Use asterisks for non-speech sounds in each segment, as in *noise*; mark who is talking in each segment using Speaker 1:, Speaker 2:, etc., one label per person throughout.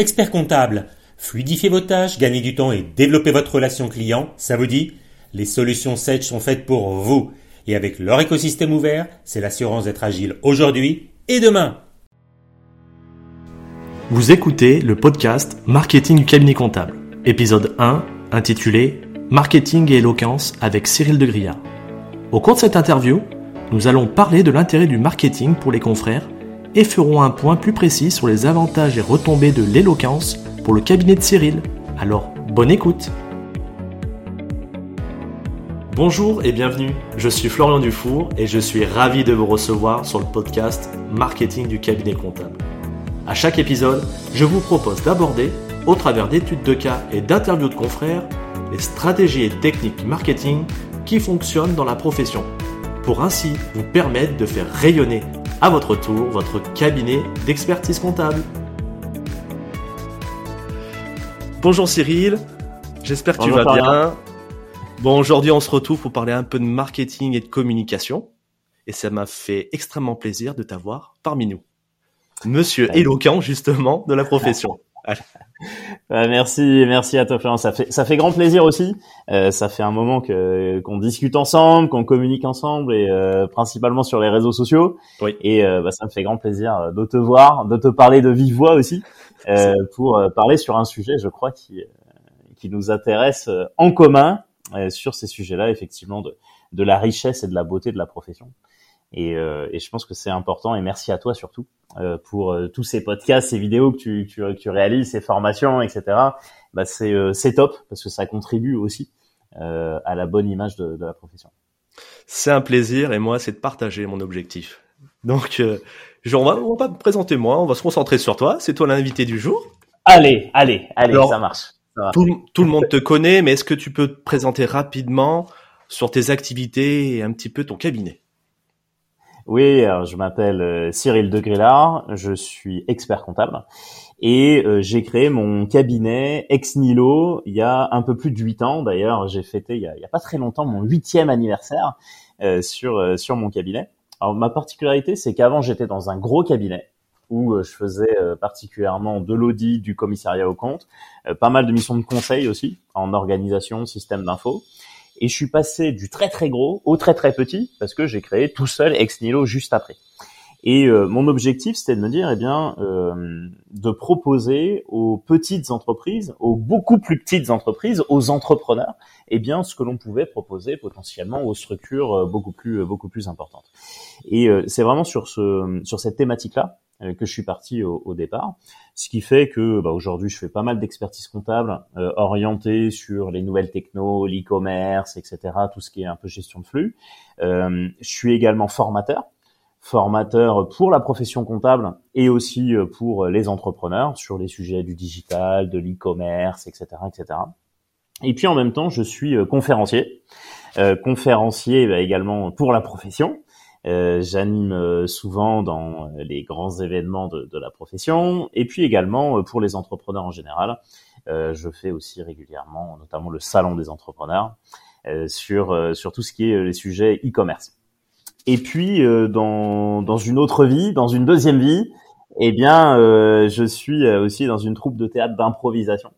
Speaker 1: Expert comptable, fluidifiez vos tâches, gagnez du temps et développez votre relation client, ça vous dit? Les solutions Sage sont faites pour vous. Et avec leur écosystème ouvert, c'est l'assurance d'être agile aujourd'hui et demain.
Speaker 2: Vous écoutez le podcast Marketing cabinet comptable, épisode 1, intitulé Marketing et éloquence avec Cyril Degrillard. Au cours de cette interview, nous allons parler de l'intérêt du marketing pour les confrères et ferons un point plus précis sur les avantages et retombées de l'éloquence pour le cabinet de Cyril. Alors, bonne écoute Bonjour et bienvenue, je suis Florian Dufour et je suis ravi de vous recevoir sur le podcast Marketing du cabinet comptable. À chaque épisode, je vous propose d'aborder, au travers d'études de cas et d'interviews de confrères, les stratégies et techniques marketing qui fonctionnent dans la profession, pour ainsi vous permettre de faire rayonner à votre tour votre cabinet d'expertise comptable. Bonjour Cyril, j'espère que tu vas bien. Bon, aujourd'hui on se retrouve pour parler un peu de marketing et de communication. Et ça m'a fait extrêmement plaisir de t'avoir parmi nous. Monsieur éloquent justement de la profession.
Speaker 3: Merci, merci à toi Florence. Ça fait, ça fait grand plaisir aussi. Euh, ça fait un moment que qu'on discute ensemble, qu'on communique ensemble et euh, principalement sur les réseaux sociaux. Oui. Et euh, bah, ça me fait grand plaisir de te voir, de te parler de vive voix aussi, pour parler sur un sujet, je crois, qui qui nous intéresse en commun sur ces sujets-là, effectivement, de de la richesse et de la beauté de la profession. Et, et je pense que c'est important. Et merci à toi surtout euh, pour euh, tous ces podcasts, ces vidéos que tu, tu, tu réalises, ces formations, etc. Bah c'est euh, top parce que ça contribue aussi à la bonne image de, de la profession.
Speaker 2: C'est un plaisir et moi c'est de partager mon objectif. Donc je, on va on va pas te présenter moi, on va se concentrer sur toi. C'est toi l'invité du jour.
Speaker 3: Allez, allez, allez, ça marche.
Speaker 2: Tout, tout le monde te connaît, mais est-ce que tu peux te présenter rapidement sur tes activités et un petit peu ton cabinet?
Speaker 3: Oui, je m'appelle euh, Cyril Degrillard, je suis expert comptable et euh, j'ai créé mon cabinet ex nihilo il y a un peu plus de huit ans. D'ailleurs, j'ai fêté il y, a, il y a, pas très longtemps mon huitième anniversaire euh, sur sur mon cabinet. Alors ma particularité, c'est qu'avant j'étais dans un gros cabinet où je faisais particulièrement de l'audit, du commissariat au compte, pas mal de missions de conseil aussi en organisation, système d'info. Et je suis passé du très très gros au très très petit parce que j'ai créé tout seul Ex Nihilo juste après. Et euh, mon objectif, c'était de me dire, eh bien, euh, de proposer aux petites entreprises, aux beaucoup plus petites entreprises, aux entrepreneurs, eh bien, ce que l'on pouvait proposer potentiellement aux structures euh, beaucoup plus beaucoup plus importantes. Et c'est vraiment sur ce sur cette thématique-là euh, que je suis parti au, au, départ. Ce qui fait que bah, aujourd'hui, je fais pas mal d'expertise comptable euh, orientée sur les nouvelles techno, l'e-commerce, etc., tout ce qui est un peu gestion de flux. Euh, je suis également formateur, formateur pour la profession comptable et aussi euh, pour les entrepreneurs sur les sujets du digital, de l'e-commerce, etc., etc. Et puis en même temps, je suis conférencier, conférencier bah, également pour la profession. Euh, j'anime euh, souvent dans euh, les grands événements de, la profession et puis également pour les entrepreneurs en général. je fais aussi régulièrement, notamment le salon des entrepreneurs, sur sur tout ce qui est les sujets e-commerce. Et puis dans dans une autre vie, dans une deuxième vie, eh bien, je suis aussi dans une troupe de théâtre d'improvisation.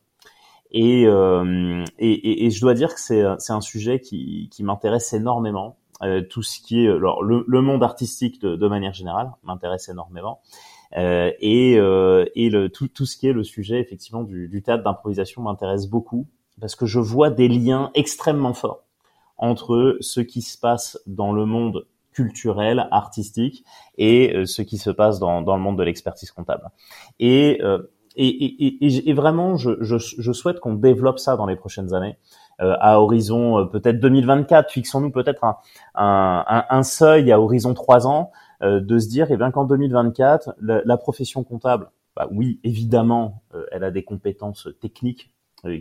Speaker 3: Et, et, et, et, je dois dire que c'est un sujet qui qui m'intéresse énormément euh, tout ce qui est alors le, le monde artistique de, de, manière générale m'intéresse énormément euh, et, euh, et le, tout, tout ce qui est le sujet effectivement du, du théâtre d'improvisation m'intéresse beaucoup parce que je vois des liens extrêmement forts entre ce qui se passe dans le monde culturel, artistique et euh, ce qui se passe dans, dans le monde de l'expertise comptable. Et, euh, et, et, et, vraiment, je, je, je souhaite qu'on développe ça dans les prochaines années. Euh, à horizon euh, peut-être 2024. Fixons-nous peut-être un, un, un, seuil à horizon trois ans euh, de se dire, eh bien qu'en 2024, la, la, profession comptable, bah oui, évidemment, elle a des compétences techniques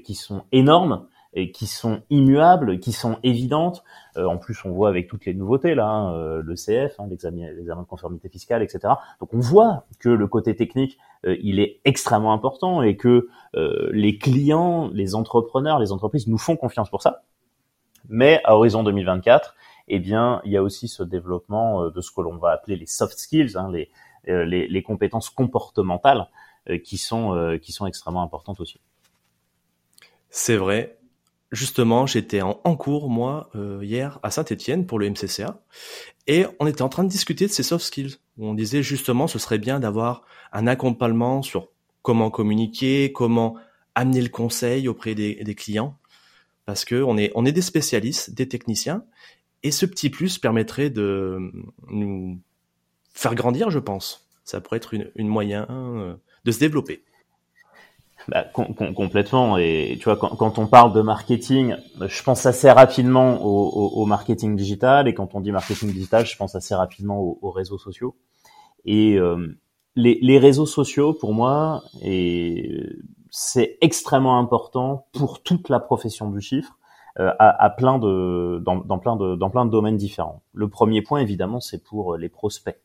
Speaker 3: qui sont énormes, et qui sont immuables, qui sont évidentes. Euh, en plus, on voit avec toutes les nouveautés là, hein, euh, le CF, hein, l'examen, de conformité fiscale, etc. Donc, on voit que le côté technique, euh, il est extrêmement important et que les clients, les entrepreneurs, les entreprises nous font confiance pour ça. Mais à horizon 2024, eh bien, il y a aussi ce développement de ce que l'on va appeler les soft skills, hein, les, les, les compétences comportementales qui sont qui sont extrêmement importantes aussi.
Speaker 2: C'est vrai. Justement, j'étais en, cours moi hier à Saint-Étienne pour le MCCA et on était en train de discuter de ces soft skills. On disait justement, ce serait bien d'avoir un accompagnement sur comment communiquer, comment amener le conseil auprès des, clients, parce que on est des spécialistes, des techniciens, et ce petit plus permettrait de nous faire grandir, je pense. Ça pourrait être une, une moyen euh, de se développer.
Speaker 3: Bah, complètement. Et tu vois, quand, on parle de marketing, je pense assez rapidement au, marketing digital. Et quand on dit marketing digital, je pense assez rapidement aux, réseaux sociaux. Et euh, les, réseaux sociaux, pour moi, c'est extrêmement important pour toute la profession du chiffre. Euh, à, plein de dans plein de domaines différents. Le premier point évidemment c'est pour les prospects.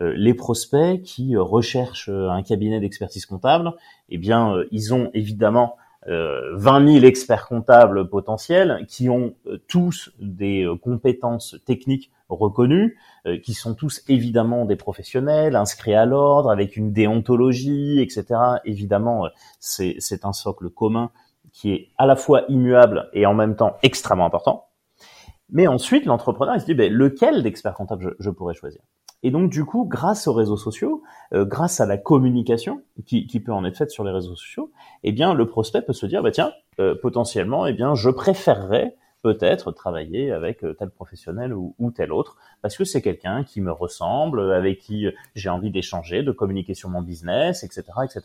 Speaker 3: Euh, les prospects qui euh, recherchent un cabinet d'expertise comptable, eh bien ils ont évidemment euh, 20 000 experts comptables potentiels qui ont tous des compétences techniques reconnues, qui sont tous évidemment des professionnels inscrits à l'ordre avec une déontologie, etc. Évidemment, c'est un socle commun qui est à la fois immuable et en même temps extrêmement important. Mais ensuite, l'entrepreneur, il se dit, ben, lequel d'expert comptable je, pourrais choisir? Et donc, du coup, grâce aux réseaux sociaux, euh, grâce à la communication qui, qui, peut en être faite sur les réseaux sociaux, eh bien, le prospect peut se dire, bah, tiens, euh, potentiellement, eh bien, je préférerais peut-être travailler avec euh, tel professionnel ou, ou, tel autre, parce que c'est quelqu'un qui me ressemble, avec qui j'ai envie d'échanger, de communiquer sur mon business, etc., etc.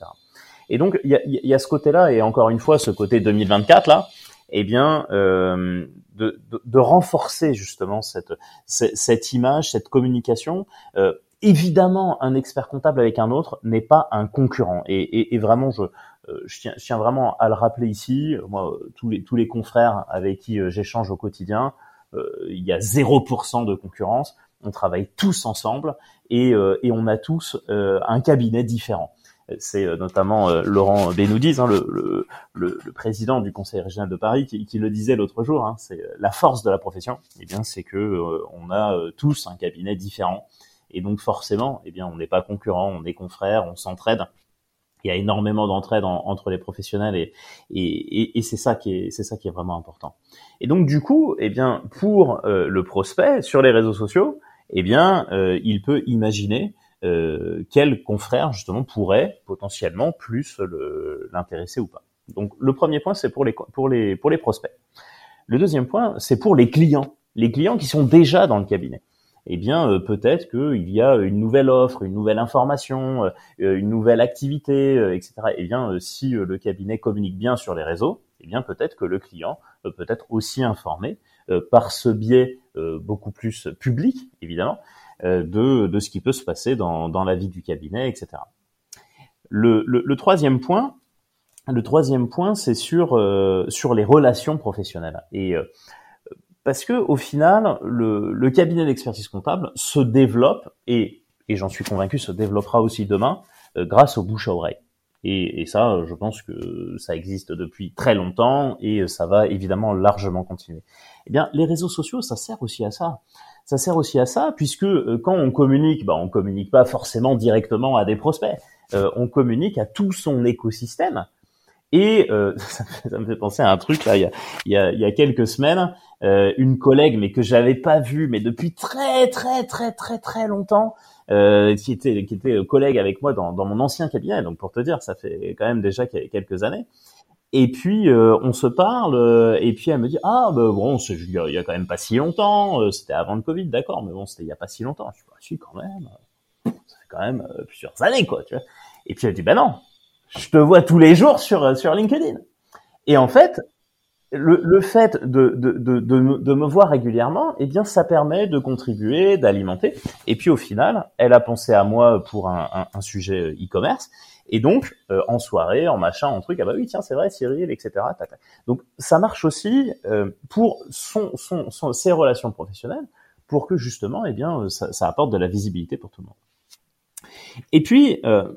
Speaker 3: Et donc il y a, y a, ce côté-là et encore une fois ce côté 2024 là, eh bien euh, de, de, de, renforcer justement cette, cette, image, cette communication. Euh, évidemment, un expert comptable avec un autre n'est pas un concurrent. Et, et, et vraiment, je, euh, je, tiens, je, tiens, vraiment à le rappeler ici. Moi, tous les tous les confrères avec qui euh, j'échange au quotidien, euh, il y a 0% de concurrence. On travaille tous ensemble et, et on a tous un cabinet différent c'est euh, notamment euh, Laurent Benoudiz, hein, le, le, le, président du Conseil régional de Paris, qui, qui le disait l'autre jour. Hein, c'est euh, la force de la profession. Eh bien, c'est que on a tous un cabinet différent, et donc forcément, eh bien, on n'est pas concurrents, on est confrères, on s'entraide. Il y a énormément d'entraide entre les professionnels et, et, et, c'est ça qui est c'est ça qui est vraiment important. Et donc du coup, eh bien, pour le prospect sur les réseaux sociaux, eh bien, il peut imaginer euh, quel confrère justement pourrait potentiellement plus l'intéresser ou pas. Donc le premier point c'est pour les pour les pour les prospects. Le deuxième point c'est pour les clients, les clients qui sont déjà dans le cabinet. Eh bien euh, peut-être qu'il y a une nouvelle offre, une nouvelle information, euh, une nouvelle activité, etc. Eh bien si le cabinet communique bien sur les réseaux, eh bien peut-être que le client peut être aussi informé par ce biais beaucoup plus public évidemment euh, de, de ce qui peut se passer dans, dans la vie du cabinet, etc. Le, le, le troisième point, le troisième point, c'est sur euh, sur les relations professionnelles. Et euh, parce que au final, le, le cabinet d'expertise comptable se développe et et j'en suis convaincu se développera aussi demain grâce au bouche à oreille. Et, et, ça, je pense que ça existe depuis très longtemps et ça va évidemment largement continuer. Eh bien, les réseaux sociaux, ça sert aussi à ça ça sert aussi à ça, puisque euh, quand on communique, bah, on communique pas forcément directement à des prospects, euh, on communique à tout son écosystème. Et euh, *laughs* ça, me fait penser à un truc là, il y a, il y a, il y a quelques semaines, euh, une collègue, mais que j'avais pas vue, mais depuis très très très très très longtemps, euh, qui était qui était collègue avec moi dans, dans mon ancien cabinet. Donc pour te dire, ça fait quand même déjà quelques années. Et puis euh, on se parle, euh, et puis elle me dit ah bah, bon c'est il y a quand même pas si longtemps, euh, c'était avant le Covid d'accord, mais bon c'était il y a pas si longtemps. Je dis bah, si quand même, ça fait quand même plusieurs années quoi. Tu vois et puis elle dit ben non, je te vois tous les jours sur sur LinkedIn. Et en fait le, le fait de, de, de, de, me voir régulièrement, eh bien, ça permet de contribuer, d'alimenter. Et puis, au final, elle a pensé à moi pour un, un sujet e-commerce. Et donc, euh, en soirée, en machin, en truc, ah bah oui, tiens, c'est vrai, Cyril, etc. Donc, ça marche aussi euh, pour son, son, son, ses relations professionnelles, pour que justement, eh bien, euh, ça, ça, apporte de la visibilité pour tout le monde. Et puis, euh,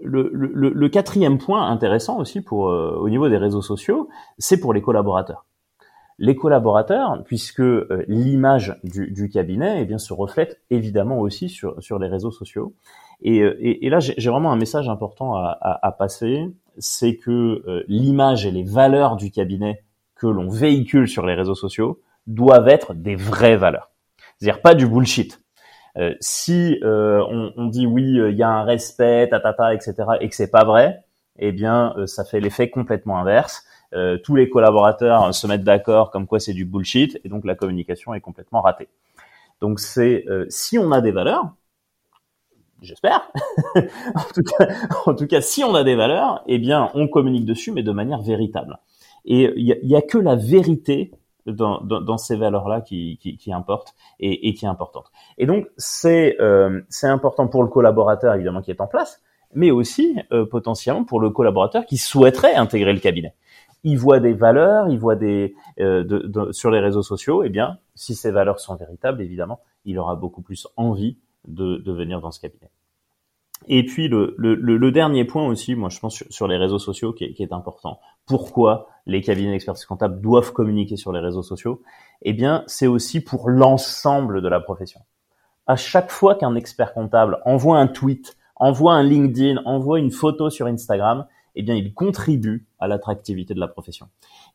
Speaker 3: le, le, le, quatrième point intéressant aussi pour au niveau des réseaux sociaux, c'est pour les collaborateurs. Les collaborateurs, puisque l'image du, du, cabinet eh bien, se reflète évidemment aussi sur, sur les réseaux sociaux, Et, et, et là, j'ai vraiment un message important à, à, à passer, c'est que l'image et les valeurs du cabinet que l'on véhicule sur les réseaux sociaux doivent être des vraies valeurs. C'est-à-dire pas du bullshit. Euh, si euh, on, on, dit oui, euh, il y a un respect, tatata, etc., et que c'est pas vrai, eh bien, ça fait l'effet complètement inverse. tous les collaborateurs se mettent d'accord comme quoi c'est du bullshit, et donc la communication est complètement ratée. Donc c'est si on a des valeurs, j'espère. *laughs* en, tout cas, si on a des valeurs, eh bien, on communique dessus, mais de manière véritable. Et il y a, que la vérité dans, ces valeurs-là qui, importent et, qui est importante. Et donc c'est euh, important pour le collaborateur évidemment qui est en place, mais aussi euh, potentiellement pour le collaborateur qui souhaiterait intégrer le cabinet. Il voit des valeurs, il voit des euh, sur les réseaux sociaux. Eh bien, si ces valeurs sont véritables, évidemment, il aura beaucoup plus envie de venir dans ce cabinet. Et puis le, le, le, dernier point aussi, moi je pense sur, les réseaux sociaux qui est, qui est, important. Pourquoi les cabinets d'expertise comptable doivent communiquer sur les réseaux sociaux? Eh bien, c'est aussi pour l'ensemble de la profession. À chaque fois qu'un expert comptable envoie un tweet, envoie un LinkedIn, envoie une photo sur Instagram, eh bien, il contribue à l'attractivité de la profession.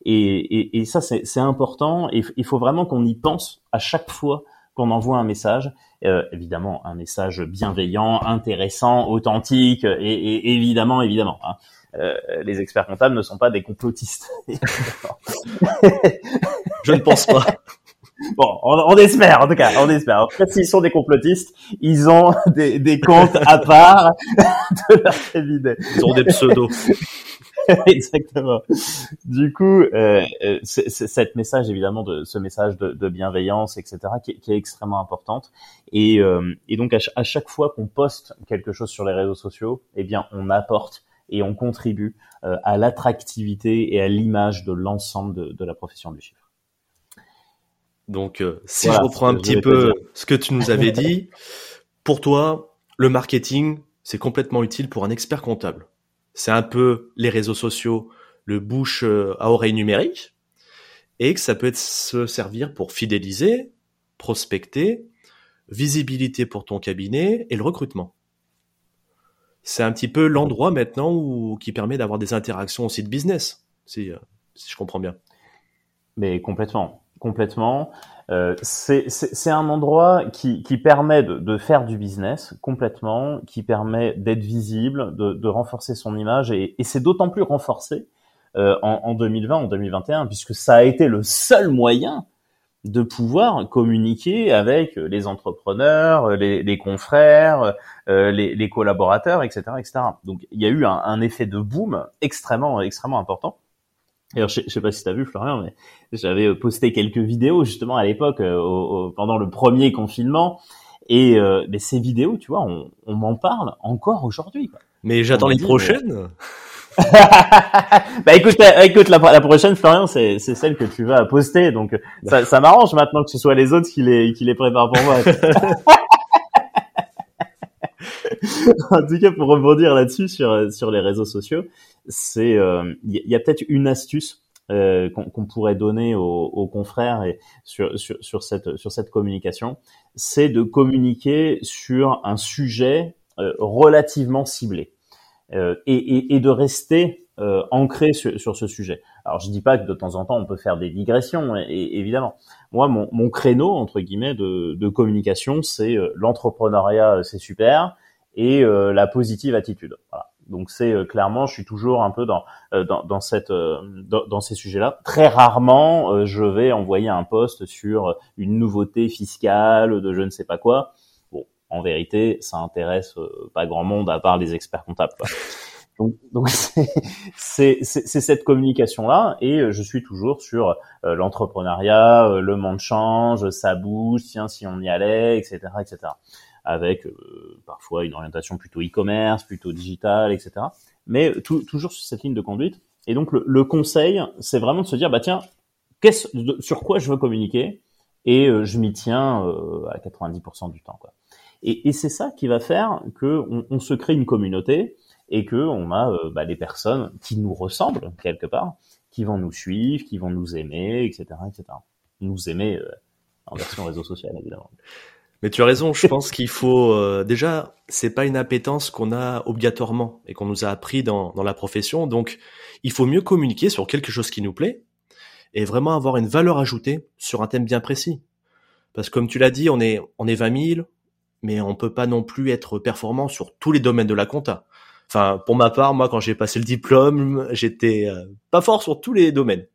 Speaker 3: Et, et, et ça, c'est important. Il faut vraiment qu'on y pense à chaque fois qu'on envoie un message, euh, évidemment un message bienveillant, intéressant, authentique, et, et évidemment, évidemment. Hein, euh, les experts comptables ne sont pas des complotistes. *laughs*
Speaker 2: Je ne pense pas. *laughs*
Speaker 3: Bon, on, on, espère, en tout cas, on espère. En fait, s'ils sont des complotistes, ils ont des, des comptes à part *laughs* de leur cabinet.
Speaker 2: Ils ont des pseudos. *laughs*
Speaker 3: Exactement. Du coup, euh, euh cette message évidemment de ce message de, de bienveillance, etc., qui, qui, est extrêmement importante. Et, euh, et donc à, chaque fois qu'on poste quelque chose sur les réseaux sociaux, eh bien, on apporte et on contribue euh, à l'attractivité et à l'image de l'ensemble de, de, la profession du chiffre.
Speaker 2: Donc, euh, si je reprends un petit peu ce que tu nous avais dit, pour toi, le marketing, c'est complètement utile pour un expert comptable c'est un peu les réseaux sociaux, le bouche euh, à oreille numérique, et que ça peut être se servir pour fidéliser, prospecter, visibilité pour ton cabinet et le recrutement. C'est un petit peu l'endroit maintenant où, qui permet d'avoir des interactions aussi de business, si, euh, si je comprends bien.
Speaker 3: Mais complètement, complètement. Euh, c'est un endroit qui, qui permet de, de, faire du business complètement, qui permet d'être visible, de, de, renforcer son image, et, et c'est d'autant plus renforcé euh, en, en, 2020, en 2021, puisque ça a été le seul moyen de pouvoir communiquer avec les entrepreneurs, les, les confrères, euh, les, les, collaborateurs, etc., etc. Donc il y a eu un, un effet de boom extrêmement, extrêmement important. Alors, je, sais pas si tu as vu, Florian, mais j'avais euh, posté quelques vidéos justement à l'époque, euh, pendant le premier confinement. Et euh, mais ces vidéos, tu vois, on, on m'en parle encore aujourd'hui.
Speaker 2: Mais j'attends les prochaines. *laughs*
Speaker 3: bah écoute, écoute la, la prochaine, Florian, c'est celle que tu vas poster. Donc ça, ça m'arrange maintenant que ce soit les autres qui les, qui les préparent pour moi. *laughs* *laughs* en tout cas, pour rebondir là-dessus sur sur les réseaux sociaux, c'est il euh, y, a peut-être une astuce euh, qu'on pourrait donner aux, aux, confrères et sur, sur, sur, cette sur cette communication, c'est de communiquer sur un sujet euh, relativement ciblé euh, et, et, et, de rester euh, ancré sur, sur, ce sujet. Alors je dis pas que de temps en temps on peut faire des digressions, et, évidemment. Moi, mon, mon, créneau entre guillemets de, de communication, c'est l'entrepreneuriat, c'est super, et la positive attitude. Voilà. Donc c'est euh, clairement, je suis toujours un peu dans euh, dans, dans cette euh, dans, dans, ces sujets-là. Très rarement, je vais envoyer un post sur une nouveauté fiscale de je ne sais pas quoi. Bon, en vérité, ça intéresse pas grand monde à part les experts comptables. Quoi. Donc, donc *laughs* c'est cette communication-là, et je suis toujours sur l'entrepreneuriat, le monde change, ça bouge, tiens si on y allait, etc., etc avec euh, parfois une orientation plutôt e-commerce, plutôt digital, etc. Mais toujours sur cette ligne de conduite. Et donc le, conseil, c'est vraiment de se dire, bah tiens, qu'est-ce, sur quoi je veux communiquer et euh, je m'y tiens euh, à 90% du temps. Quoi. Et, et c'est ça qui va faire que on, se crée une communauté et que on a bah, des personnes qui nous ressemblent quelque part, qui vont nous suivre, qui vont nous aimer, etc., etc. Nous aimer en version réseau social évidemment.
Speaker 2: Mais tu as raison, je pense qu'il faut euh, déjà, c'est pas une appétence qu'on a obligatoirement et qu'on nous a appris dans, dans la profession, donc il faut mieux communiquer sur quelque chose qui nous plaît et vraiment avoir une valeur ajoutée sur un thème bien précis. Parce que comme tu l'as dit, on est on est 20 000, mais on peut pas non plus être performant sur tous les domaines de la compta. Enfin, pour ma part, moi, quand j'ai passé le diplôme, j'étais euh, pas fort sur tous les domaines.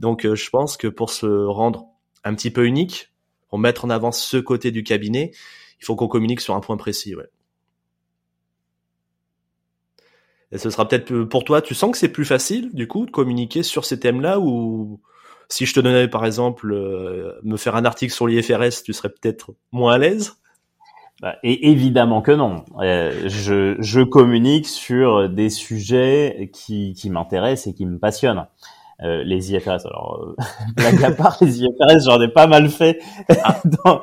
Speaker 2: Donc, euh, je pense que pour se rendre un petit peu unique, pour mettre en avant ce côté du cabinet, il faut qu'on communique sur un point précis. Et ce sera peut-être euh, pour toi, tu sens que c'est plus facile, du coup, de communiquer sur ces thèmes-là ou si je te donnais, par exemple, me faire un article sur l'IFRS, tu serais peut-être moins à l'aise?
Speaker 3: Bah, et évidemment que non. Euh, je, communique sur des sujets qui m'intéressent et qui me passionnent. Euh, les IFRS, alors euh, *laughs* blague à part, les IFRS, j'en ai pas mal fait ah. *laughs* dans,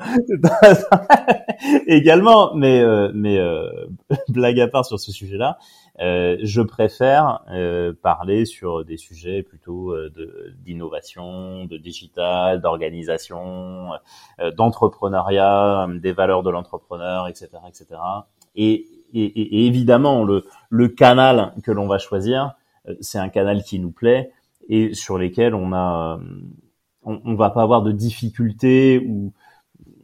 Speaker 3: *laughs* également, mais euh, mais euh, blague à part sur ce sujet-là, euh, je préfère euh, parler sur des sujets plutôt euh, d'innovation, de, digital, d'organisation, d'entrepreneuriat, des valeurs de l'entrepreneur, etc., etc. Et, et, et, évidemment, le, le canal que l'on va choisir, c'est un canal qui nous plaît et sur lesquels on a, on, on va pas avoir de difficultés ou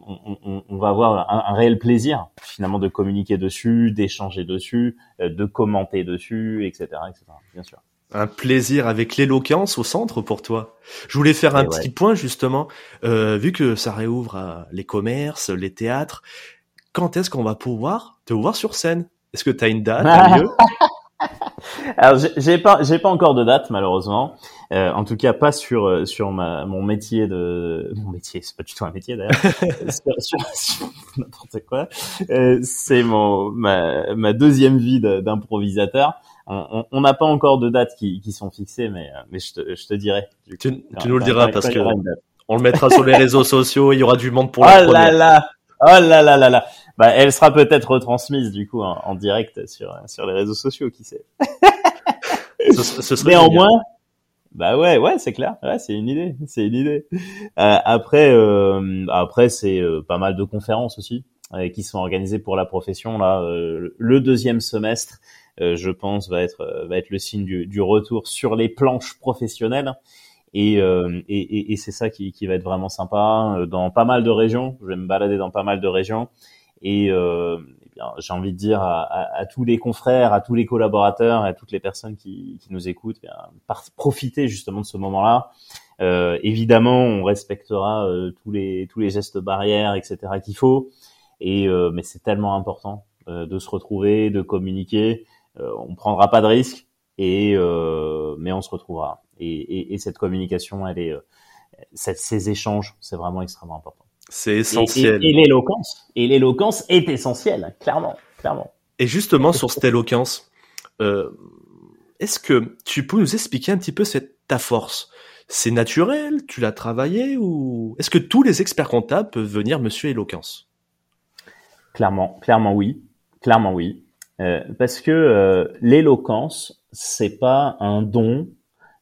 Speaker 3: on, on, va avoir un, un, réel plaisir finalement de communiquer dessus, d'échanger dessus, euh, de commenter dessus, etc., etc. Bien sûr.
Speaker 2: Un plaisir avec l'éloquence au centre pour toi. Je voulais faire un petit point justement, euh, vu que ça réouvre les commerces, les théâtres. Quand est-ce qu'on va pouvoir te voir sur scène? Est-ce que tu as une date, un *laughs* lieu?
Speaker 3: Alors j'ai pas j'ai pas encore de date malheureusement. Euh, en tout cas pas sur euh, sur ma mon métier de mon métier c'est pas du tout un métier d'ailleurs *laughs* sur, sur, *laughs* n'importe quoi. Euh, c'est mon ma ma deuxième vie d'improvisateur. On n'a pas encore de dates qui, qui sont fixées, mais mais je te je te dirai.
Speaker 2: Tu, tu nous le diras parce que on le mettra sur les réseaux sociaux. Il y aura du monde pour *laughs*
Speaker 3: la
Speaker 2: oh
Speaker 3: là là oh là là là là bah, elle sera peut-être retransmise du coup en, direct sur sur les réseaux sociaux, qui sait. ce, *laughs* ce serait Néanmoins, bah ouais, ouais, c'est clair. Ouais, c'est une idée, c'est une idée. Euh, après, euh, après, c'est euh, pas mal de conférences aussi euh, qui sont organisées pour la profession là. le deuxième semestre, je pense, va être va être le signe du, du retour sur les planches professionnelles. Et, et, et, et c'est ça qui, qui va être vraiment sympa dans pas mal de régions. Je vais me balader dans pas mal de régions et, euh, eh j'ai envie de dire à, tous les confrères, à tous les collaborateurs, à toutes les personnes qui, nous écoutent, eh bien, profiter justement de ce moment-là. Euh, évidemment, on respectera euh, tous les gestes barrières, etc. qu'il faut. Et euh, mais c'est tellement important de se retrouver, de communiquer. on prendra pas de risques, et mais on se retrouvera. Et, et, et cette communication, elle est, ces échanges, c'est vraiment extrêmement important.
Speaker 2: C'est essentiel.
Speaker 3: Et, l'éloquence. Et l'éloquence est essentielle, clairement, clairement.
Speaker 2: Et justement, sur cette éloquence, euh, est-ce que tu peux nous expliquer un petit peu cette, ta force? C'est naturel? Tu l'as travaillé? Ou est-ce que tous les experts comptables peuvent venir Monsieur éloquence?
Speaker 3: Clairement, clairement oui, clairement oui, euh, parce que euh, l'éloquence, c'est pas un don,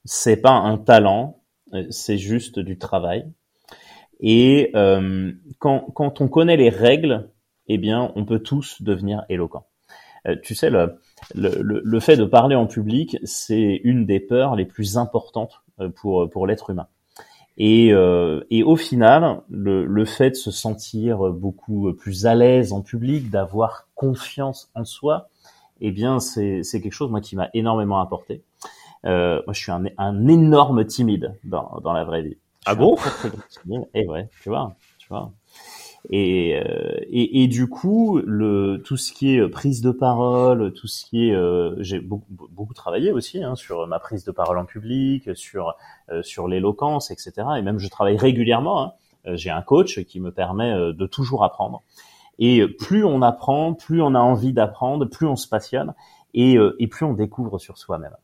Speaker 3: c'est pas un talent, euh, c'est juste du travail. Et euh, quand, quand on connaît les règles, eh bien, on peut tous devenir éloquent. Euh, tu sais, le, le, le, fait de parler en public, c'est une des peurs les plus importantes euh, pour, pour l'être humain. Et, euh, et au final, le, le fait de se sentir beaucoup plus à l'aise en public, d'avoir confiance en soi, eh bien, c'est quelque chose moi qui m'a énormément apporté. Euh, moi, je suis un, un énorme timide dans, dans la vraie vie.
Speaker 2: Ah bon?
Speaker 3: Et eh ouais, tu vois, tu vois. Et, euh, et, et, du coup, le, tout ce qui est prise de parole, tout ce qui est, euh, j'ai beaucoup, beaucoup travaillé aussi hein, sur ma prise de parole en public, sur euh, sur l'éloquence, etc. Et même je travaille régulièrement. Hein. Euh, j'ai un coach qui me permet de toujours apprendre. Et plus on apprend, plus on a envie d'apprendre, plus on se passionne et, et plus on découvre sur soi-même.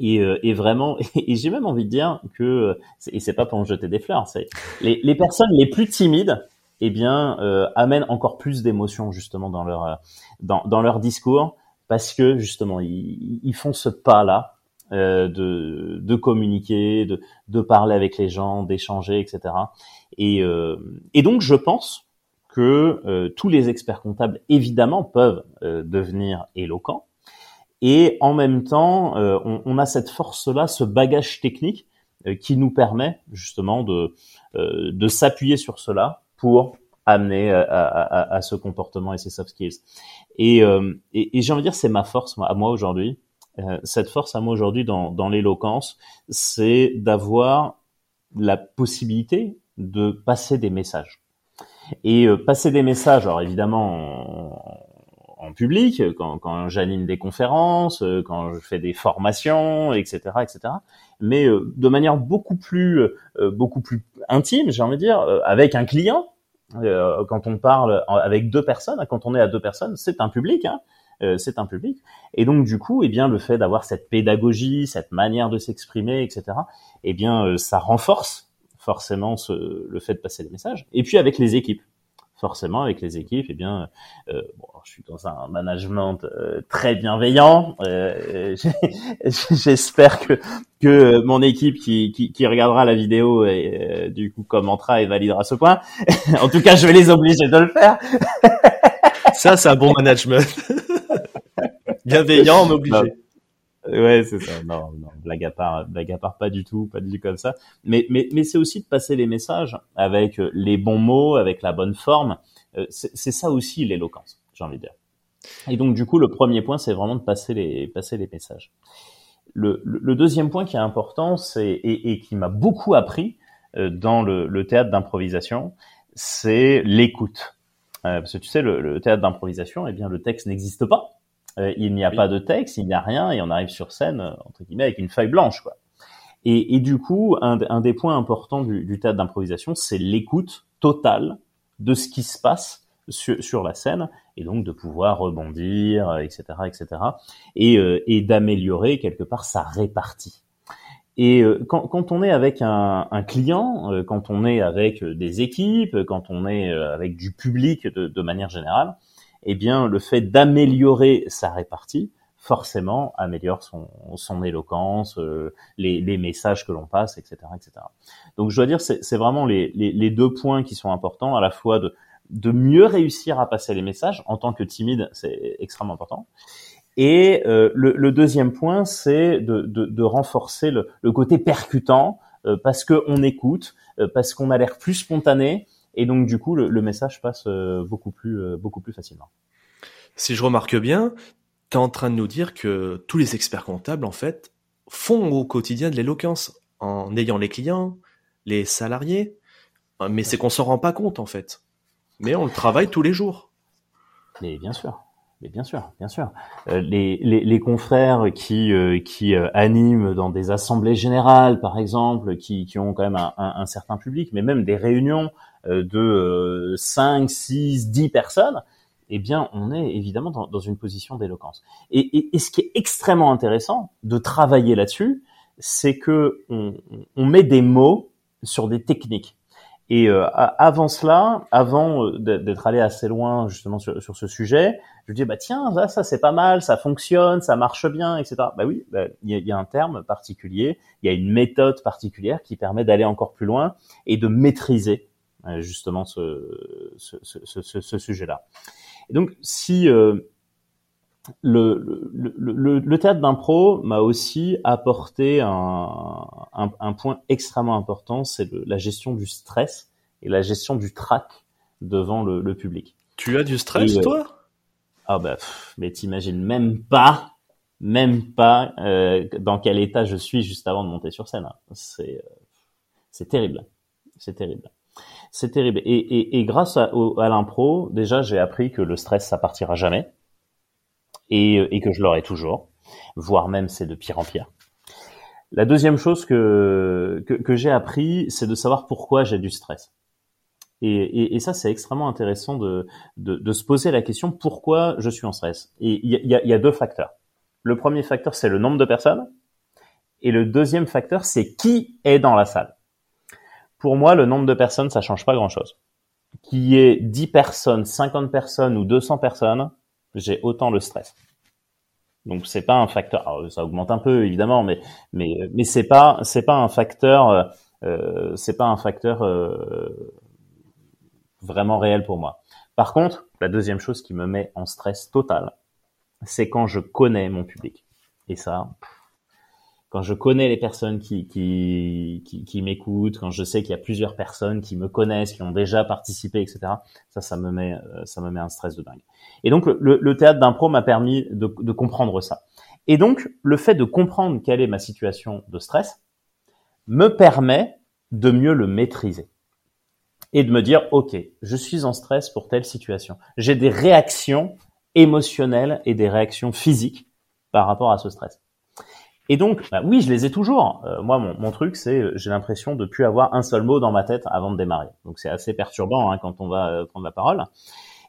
Speaker 3: Et, euh, et, vraiment, *laughs* et, j'ai même envie de dire que, et c'est pas pour me jeter des fleurs, c'est les, les, personnes les plus timides, eh bien, euh, amènent encore plus d'émotions justement dans leur euh, dans, leur discours, parce que justement, ils, ils font ce pas-là euh, de, de communiquer, de, de parler avec les gens, d'échanger, etc. Et, euh, et donc, je pense que tous les experts comptables évidemment peuvent devenir éloquents et en même temps on, on, a cette force-là, ce bagage technique qui nous permet justement de de s'appuyer sur cela pour amener à, à, à, ce comportement et ces soft skills. Et, euh, et, et j'ai envie de dire, c'est ma force à moi aujourd'hui. Euh, cette force à moi aujourd'hui dans, dans l'éloquence, c'est d'avoir la possibilité de passer des messages. Et euh, passer des messages, alors évidemment en, public, quand, quand j'anime des conférences, quand je fais des formations, etc., etc. Mais de manière beaucoup plus, beaucoup plus intime, j'ai envie de dire, avec un client, euh, quand on parle avec deux personnes, quand on est à deux personnes, c'est un public. Hein, euh, c'est un public. Et donc du coup, eh bien, le fait d'avoir cette pédagogie, cette manière de s'exprimer, etc., eh bien, euh, ça renforce forcément ce, le fait de passer des messages. Et puis avec les équipes, forcément avec les équipes, eh bien, euh, bon, je suis dans un management euh, très bienveillant. Euh, *laughs* j'espère que que mon équipe qui, qui, qui regardera la vidéo et du coup commentera et validera ce point. *laughs* en tout cas, je vais les obliger de le faire.
Speaker 2: Ça, c'est un bon management. *laughs* bienveillant, mais obligé.
Speaker 3: Ouais, c'est ça. Non, non, blague à part, blague à part, pas du tout, pas du tout comme ça. Mais, mais, mais c'est aussi de passer les messages avec euh, les bons mots, avec la bonne forme. Euh, c'est ça aussi l'éloquence, j'ai envie de dire. Et donc, du coup, le premier point, c'est vraiment de passer les, passer les messages. Le, le, deuxième point qui est important, c'est et, et qui m'a beaucoup appris euh, dans le, le théâtre d'improvisation, c'est l'écoute. parce que tu sais, le, le théâtre d'improvisation, eh bien, le texte n'existe pas. Euh, il n'y a pas de texte, il n'y a rien, et on arrive sur scène euh, entre guillemets avec une feuille blanche, quoi. Et, et du coup, un, un, des points importants du, du théâtre d'improvisation, c'est l'écoute totale de ce qui se passe sur, sur, la scène, et donc de pouvoir rebondir, etc., etc., et, euh, et d'améliorer quelque part sa répartie. Et quand, quand, on est avec un, un, client, quand on est avec des équipes, quand on est avec du public de, de manière générale, eh bien, le fait d'améliorer sa répartie, forcément, améliore son, son éloquence, euh, les, les, messages que l'on passe, etc., etc. Donc, je dois dire, c'est vraiment les, les, les, deux points qui sont importants, à la fois de, de mieux réussir à passer les messages en tant que timide, c'est extrêmement important. Et euh, le, le, deuxième point, c'est de, de, de, renforcer le, le côté percutant, euh, parce qu'on écoute, euh, parce qu'on a l'air plus spontané, et donc du coup le, le message passe euh, beaucoup plus euh, beaucoup plus facilement.
Speaker 2: Si je remarque bien, tu es en train de nous dire que tous les experts comptables en fait font au quotidien de l'éloquence en ayant les clients, les salariés, mais c'est qu'on s'en rend pas compte en fait. Mais on le travaille tous les jours.
Speaker 3: Mais bien sûr. Mais bien sûr, bien sûr. Euh, les, les, les, confrères qui, euh, qui euh, animent dans des assemblées générales, par exemple, qui, qui ont quand même un, un, un certain public, mais même des réunions de 5, 6, 10 personnes, eh bien, on est évidemment dans, dans une position d'éloquence. Et, et, et, ce qui est extrêmement intéressant de travailler là-dessus, c'est que on, on met des mots sur des techniques. Et euh, avant cela, avant euh, d'être allé assez loin justement sur, sur ce sujet, je dis bah tiens ça, ça c'est pas mal, ça fonctionne, ça marche bien, etc. Bah oui, bah, il y, a, y, a, un terme particulier, il y a une méthode particulière qui permet d'aller encore plus loin et de maîtriser euh, justement ce, ce, ce, ce sujet-là. Et donc si euh, le, le, le, le, théâtre d'impro m'a aussi apporté un, un, un, point extrêmement important, c'est la gestion du stress et la gestion du trac devant le, public.
Speaker 2: Tu as du stress, euh, toi?
Speaker 3: Ah bah, mais t'imagines même pas, même pas euh, dans quel état je suis juste avant de monter sur scène. Hein. C'est euh, c'est terrible, c'est terrible. C'est terrible. Et, et, et grâce à, à l'impro, déjà, j'ai appris que le stress, ça partira jamais et, et que je l'aurai toujours, voire même c'est de pire en pire. La deuxième chose que, que, que j'ai appris, c'est de savoir pourquoi j'ai du stress. Et, et, et ça, c'est extrêmement intéressant de, de, de, se poser la question pourquoi je suis en stress? Et il y a, y a, deux facteurs. Le premier facteur, c'est le nombre de personnes. Et le deuxième facteur, c'est qui est dans la salle. Pour moi, le nombre de personnes, ça change pas grand-chose. Qu'il y ait 10 personnes, 50 personnes ou 200 personnes, j'ai autant le stress. Donc c'est pas un facteur. Alors, ça augmente un peu évidemment, mais mais mais c'est pas un facteur euh, facteur euh, vraiment réel pour moi. Par contre, la deuxième chose qui me met en stress total, c'est quand je connais mon public. Et ça, quand je connais les personnes qui, qui, qui, qui m'écoutent, quand je sais qu'il y a plusieurs personnes qui me connaissent, qui ont déjà participé, etc. Ça, ça me met, euh, ça me met un stress de dingue. Et donc, le, le théâtre d'impro m'a permis de, de comprendre ça. Et donc, le fait de comprendre quelle est ma situation de stress me permet de mieux le maîtriser et de me dire, OK, je suis en stress pour telle situation. J'ai des réactions émotionnelles et des réactions physiques par rapport à ce stress. Et donc, bah oui, je les ai toujours. Euh, moi, mon, mon truc, c'est, euh, j'ai l'impression de plus avoir un seul mot dans ma tête avant de démarrer. Donc, c'est assez perturbant hein, quand on va euh, prendre la parole.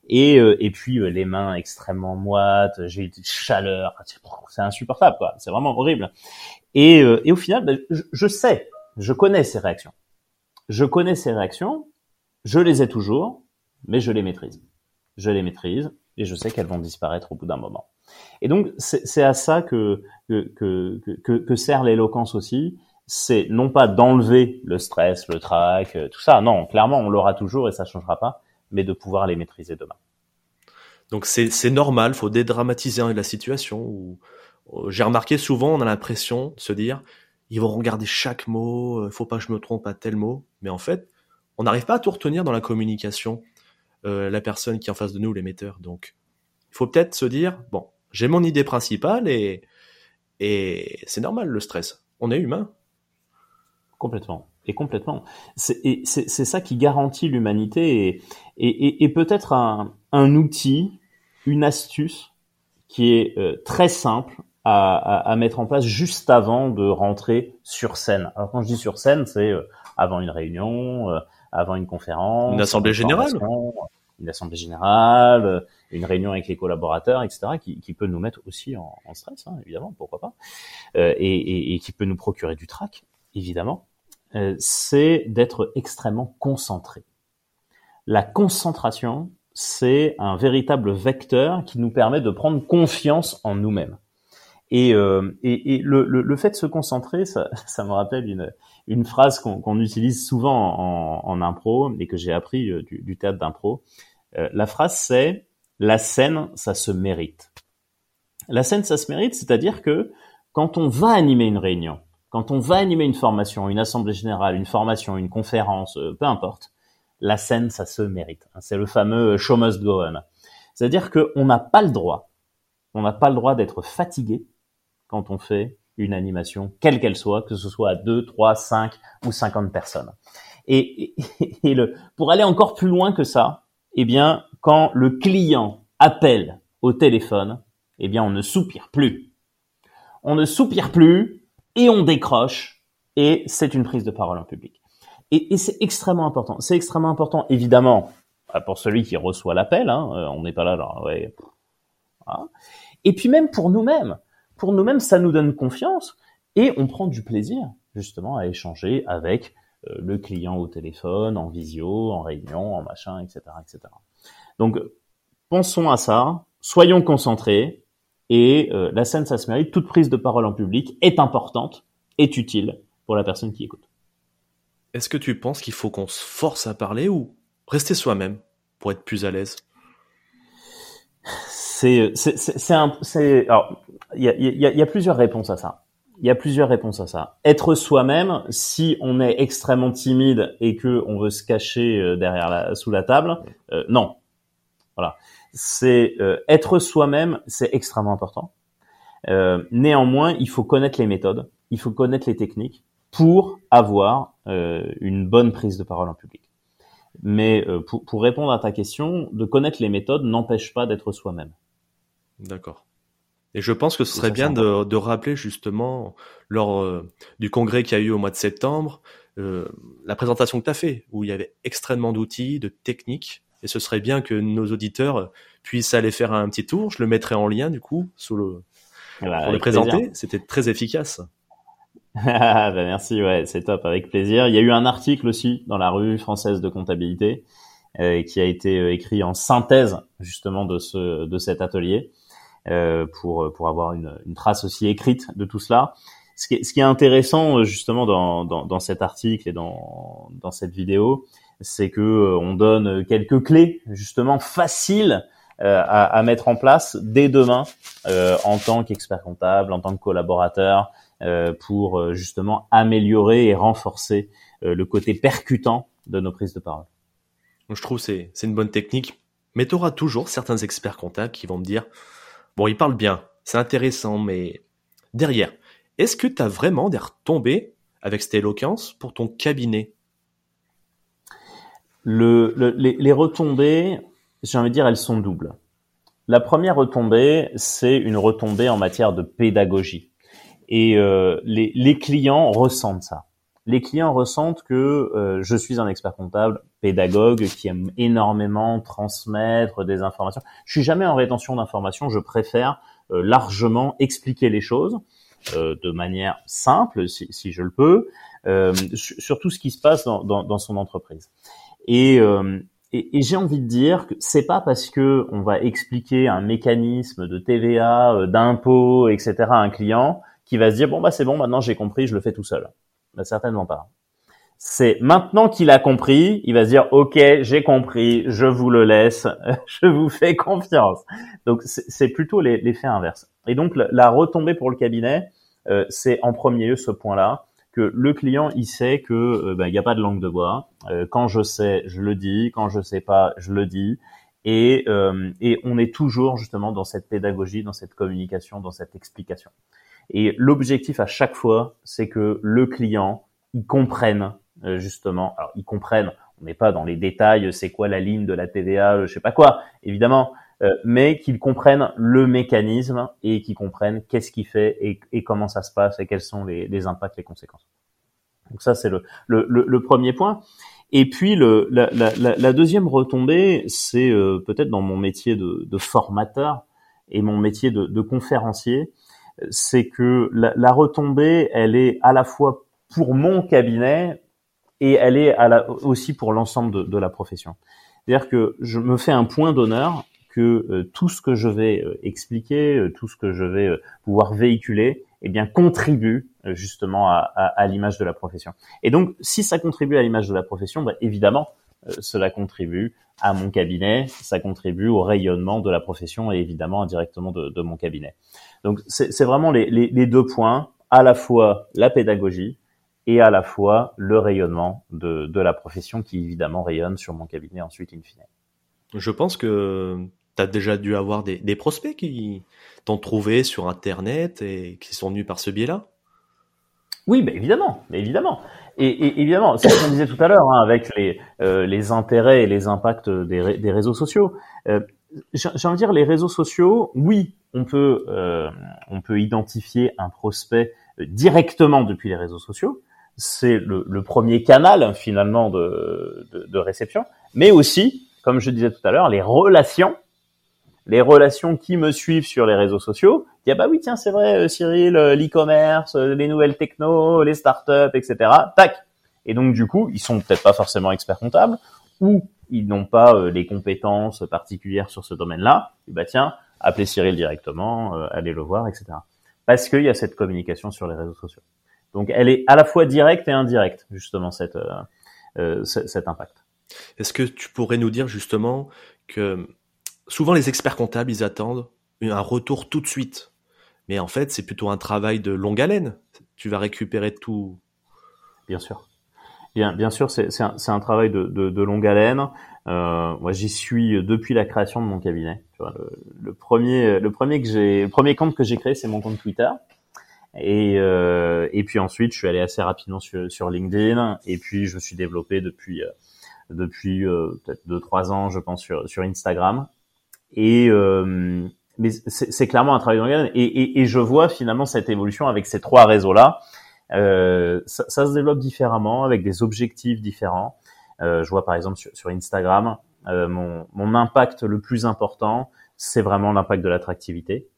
Speaker 3: Et, et puis, les mains extrêmement moites, j'ai une chaleur, c'est insupportable, quoi. C'est vraiment horrible. Et, et au final, bah, je, je sais, je connais ces réactions. Je connais ces réactions, je les ai toujours, mais je les maîtrise. Je les maîtrise et je sais qu'elles vont disparaître au bout d'un moment. Et donc, c'est à ça que, que, que, que, sert l'éloquence aussi. C'est non pas d'enlever le stress, le trac, euh, tout ça. Non, clairement, on l'aura toujours et ça changera pas, mais de pouvoir les maîtriser demain.
Speaker 2: Donc c'est normal, faut dédramatiser la situation. J'ai remarqué souvent, on a l'impression de se dire, ils vont regarder chaque mot, euh, faut pas que je me trompe à tel mot. Mais en fait, on n'arrive pas à tout retenir dans la communication, euh, la personne qui est en face de nous, l'émetteur. Donc, il faut peut-être se dire, bon, j'ai mon idée principale et, et c'est normal le stress. On est humain.
Speaker 3: Complètement. Et complètement. C'est ça qui garantit l'humanité et, et, et peut-être un, un, outil, une astuce qui est euh, très simple à, à, à, mettre en place juste avant de rentrer sur scène. Alors quand je dis sur scène, c'est euh, avant une réunion, euh, avant une conférence,
Speaker 2: une assemblée générale,
Speaker 3: une assemblée générale, une réunion avec les collaborateurs, etc., qui, qui peut nous mettre aussi en, en stress, hein, évidemment, pourquoi pas, euh, et, et, et, qui peut nous procurer du trac, évidemment, euh, c'est d'être extrêmement concentré. La concentration, c'est un véritable vecteur qui nous permet de prendre confiance en nous-mêmes. Et, euh, et, et le, le, le, fait de se concentrer, ça, *laughs* ça me rappelle une, une phrase qu'on utilise souvent en, impro et que j'ai appris euh, du, théâtre d'impro. Euh, la phrase c'est la scène, ça se mérite. La scène, ça se mérite, c'est-à-dire que quand on va animer une réunion, quand on va animer une formation, une assemblée générale, une formation, une conférence, euh, peu importe, la scène, ça se mérite. C'est le fameux show must go on. C'est-à-dire qu'on n'a pas le droit, on n'a pas le droit d'être fatigué quand on fait une animation, quelle qu'elle soit, que ce soit à 2, 3, 5 ou 50 personnes. Et, pour aller encore plus loin que ça, eh bien, quand le client appelle au téléphone, eh bien, on ne soupire plus. On ne soupire plus et on décroche et c'est une prise de parole en public. Et, et c'est extrêmement important. C'est extrêmement important, évidemment, pour celui qui reçoit l'appel. Hein, euh, on n'est pas là. Voilà. Et puis même pour nous-mêmes pour nous-mêmes, ça nous donne confiance et on prend du plaisir justement à échanger avec euh, le client au téléphone, en visio, en réunion, en machin, etc., etc. Donc, pensons à ça, soyons concentrés et euh, la scène, ça se mérite. Toute prise de parole en public est importante, est utile pour la personne qui écoute.
Speaker 2: Est-ce que tu penses qu'il faut qu'on se force à parler ou rester soi-même pour être plus à l'aise?
Speaker 3: C'est c'est c'est un c'est alors il y a, y, y a plusieurs réponses à ça. Il y a plusieurs réponses à ça. Être soi-même, si on est extrêmement timide et que on veut se cacher euh, derrière la sous la table, euh, non. Voilà. C'est euh, être soi-même, c'est extrêmement important. Euh, néanmoins, il faut connaître les méthodes, il faut connaître les techniques pour avoir une bonne prise de parole en public. Mais pour, pour répondre à ta question, de connaître les méthodes n'empêche pas d'être soi-même.
Speaker 2: D'accord. Et je pense que ce serait bien de, de, rappeler justement lors euh, du congrès qu'il y a eu au mois de septembre euh, la présentation que tu as fait, où il y avait extrêmement d'outils, de techniques, et ce serait bien que nos auditeurs puissent aller faire un petit tour. Je le mettrai en lien du coup sous le bah, pour le présenter. C'était très efficace. *laughs*
Speaker 3: bah merci, ouais, c'est top, avec plaisir. Il y a eu un article aussi dans la revue française de comptabilité euh, qui a été euh, écrit en synthèse justement de ce de cet atelier. Euh, pour pour avoir une, une, trace aussi écrite de tout cela. Ce qui est, ce qui est intéressant euh, justement dans, dans, dans cet article et dans, dans cette vidéo, c'est que on donne quelques clés justement faciles à, à, mettre en place dès demain en tant qu'expert comptable, en tant que collaborateur, pour justement améliorer et renforcer le côté percutant de nos prises de parole.
Speaker 2: Je trouve c'est c'est une bonne technique, mais tu auras toujours certains experts comptables qui vont me dire bon, ils parlent bien, c'est intéressant, mais derrière, est-ce que tu as vraiment des retombées avec cette éloquence pour ton cabinet?
Speaker 3: Le, les, retombées, j'ai envie de dire, elles sont doubles. La première retombée, c'est une retombée en matière de pédagogie. Et euh, les, les, clients ressentent ça. Les clients ressentent que euh, je suis un expert comptable, pédagogue, qui aime énormément transmettre des informations. Je suis jamais en rétention d'informations. Je préfère euh, largement expliquer les choses euh, de manière simple, si, si je le peux, euh, sur tout ce qui se passe dans, dans, dans son entreprise. Et, euh, et, et j'ai envie de dire que c'est pas parce que on va expliquer un mécanisme de TVA, euh, d'impôt, etc. à un client qui va se dire bon bah c'est bon maintenant j'ai compris, je le fais tout seul. Bah, certainement pas. C'est maintenant qu'il a compris, il va se dire ok j'ai compris, je vous le laisse, *laughs* je vous fais confiance. Donc c'est plutôt l'effet inverse. Et donc la retombée pour le cabinet, euh, c'est en premier lieu ce point-là que le client il sait que euh, ben, il n'y a pas de langue de bois. Euh, quand je sais, je le dis. Quand je sais pas, je le dis. Et, et on est toujours justement dans cette pédagogie, dans cette communication, dans cette explication. Et l'objectif à chaque fois, c'est que le client il comprenne justement. Alors il comprenne. On n'est pas dans les détails. C'est quoi la ligne de la TVA, je sais pas quoi. Évidemment, euh, mais qu'ils comprennent le mécanisme et qu'ils comprennent qu'est-ce qu'il fait et, et, comment ça se passe et quels sont les, les impacts, les conséquences. Donc ça, c'est le, le, le, premier point. Et puis le, la, la, la deuxième retombée, c'est euh, peut-être dans mon métier de, de, formateur et mon métier de, de conférencier, c'est que la, retombée, elle est à la fois pour mon cabinet et elle est à la, aussi pour l'ensemble de, de la profession. C'est-à-dire que je me fais un point d'honneur que euh, tout ce que je vais euh, expliquer, euh, tout ce que je vais pouvoir véhiculer, eh bien contribue justement à, à, à l'image de la profession. Et donc, si ça contribue à l'image de la profession, bah, évidemment, cela contribue à mon cabinet, ça contribue au rayonnement de la profession et évidemment indirectement de, de mon cabinet. Donc, c'est vraiment les, les, les, deux points, à la fois la pédagogie et à la fois le rayonnement de, de la profession qui évidemment rayonne sur mon cabinet ensuite in fine.
Speaker 2: Je pense que tu as déjà dû avoir des, des prospects qui t'ont trouvé sur Internet et qui sont venus par ce biais-là
Speaker 3: Oui, mais évidemment, évidemment. Et, et évidemment, c'est ce qu'on disait tout à l'heure, hein, avec les, euh, les intérêts et les impacts des, des réseaux sociaux. Euh, J'ai envie de dire, les réseaux sociaux, oui, on peut, euh, on peut identifier un prospect directement depuis les réseaux sociaux. C'est le, premier canal finalement de, de, réception, mais aussi, comme je disais tout à l'heure, les relations les relations qui me suivent sur les réseaux sociaux, il y a bah oui tiens c'est vrai euh, Cyril, euh, l'e-commerce, euh, les nouvelles techno, les startups, etc. Tac. Et donc du coup ils sont peut-être pas forcément experts comptables ou ils n'ont pas les compétences particulières sur ce domaine-là. Bah tiens appelez Cyril directement, allez le voir, etc. Parce qu'il y a cette communication sur les réseaux sociaux. Donc elle est à la fois directe et indirecte justement cette cet impact.
Speaker 2: Est-ce que tu pourrais nous dire justement que souvent les experts comptables, ils attendent un retour tout de suite. Mais en fait, c'est plutôt un travail de longue haleine. Tu vas récupérer tout.
Speaker 3: Bien sûr. Bien, bien sûr, c'est un, un, travail de, de, de longue haleine. Euh, moi, j'y suis depuis la création de mon cabinet. Tu vois, le, le, premier, le premier que j'ai, le premier compte que j'ai créé, c'est mon compte Twitter. Et, euh, et puis ensuite, je suis allé assez rapidement sur, sur LinkedIn. Et puis, je me suis développé depuis, euh, depuis euh, peut-être deux trois ans, je pense, sur, sur Instagram. Et euh, mais c'est clairement un travail d'organe. Et, et, et, je vois finalement cette évolution avec ces trois réseaux-là. Euh, ça, ça, se développe différemment, avec des objectifs différents. Euh, je vois par exemple sur, Instagram, euh, mon, mon, impact le plus important, c'est vraiment l'impact de l'attractivité.